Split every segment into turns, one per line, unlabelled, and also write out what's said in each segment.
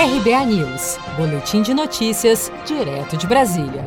RBA News, Boletim de Notícias, direto de Brasília.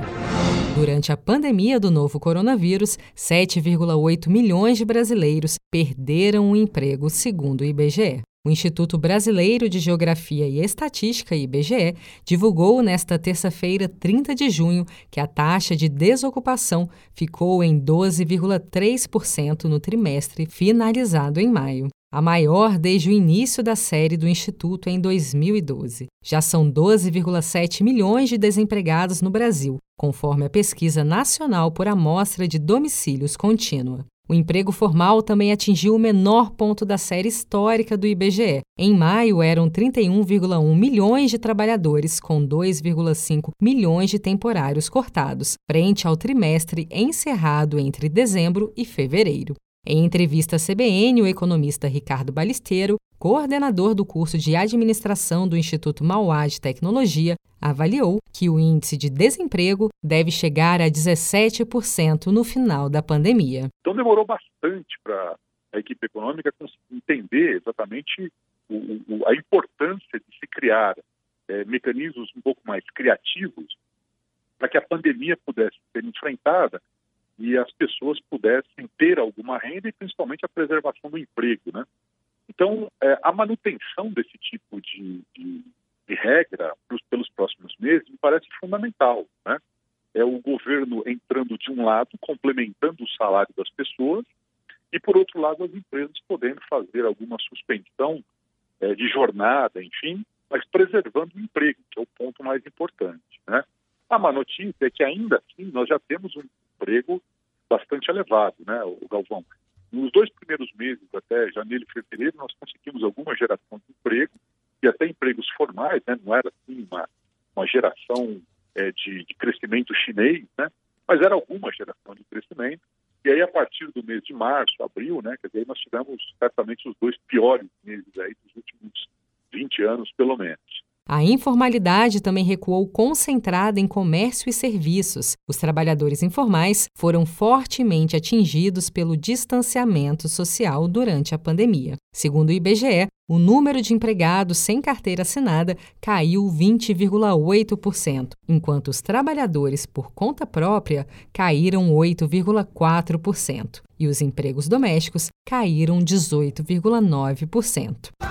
Durante a pandemia do novo coronavírus, 7,8 milhões de brasileiros perderam o emprego, segundo o IBGE. O Instituto Brasileiro de Geografia e Estatística, IBGE, divulgou nesta terça-feira, 30 de junho, que a taxa de desocupação ficou em 12,3% no trimestre finalizado em maio a maior desde o início da série do Instituto em 2012. Já são 12,7 milhões de desempregados no Brasil, conforme a pesquisa nacional por amostra de domicílios contínua. O emprego formal também atingiu o menor ponto da série histórica do IBGE. Em maio, eram 31,1 milhões de trabalhadores, com 2,5 milhões de temporários cortados, frente ao trimestre encerrado entre dezembro e fevereiro. Em entrevista à CBN, o economista Ricardo Balisteiro, coordenador do curso de administração do Instituto Mauá de Tecnologia, avaliou que o índice de desemprego deve chegar a 17% no final da pandemia.
Então demorou bastante para a equipe econômica entender exatamente o, o, a importância de se criar é, mecanismos um pouco mais criativos para que a pandemia pudesse ser enfrentada e as pessoas pudessem ter alguma renda e principalmente a preservação do emprego, né? Então, é, a manutenção desse tipo de, de, de regra pros, pelos próximos meses me parece fundamental, né? É o governo entrando de um lado, complementando o salário das pessoas, e por outro lado as empresas podendo fazer alguma suspensão é, de jornada, enfim, mas preservando o emprego, que é o ponto mais importante, né? A má notícia é que ainda assim nós já temos um emprego bastante elevado, né, o Galvão. Nos dois primeiros meses, até janeiro e fevereiro, nós conseguimos alguma geração de emprego, e até empregos formais, né, não era assim uma, uma geração é, de, de, crescimento chinês, né, mas era alguma geração de crescimento. E aí, a partir do mês de março, abril, né, quer dizer, nós tivemos certamente os dois piores meses aí dos últimos 20 anos, pelo menos.
A informalidade também recuou concentrada em comércio e serviços. Os trabalhadores informais foram fortemente atingidos pelo distanciamento social durante a pandemia. Segundo o IBGE, o número de empregados sem carteira assinada caiu 20,8%, enquanto os trabalhadores por conta própria caíram 8,4% e os empregos domésticos caíram 18,9%.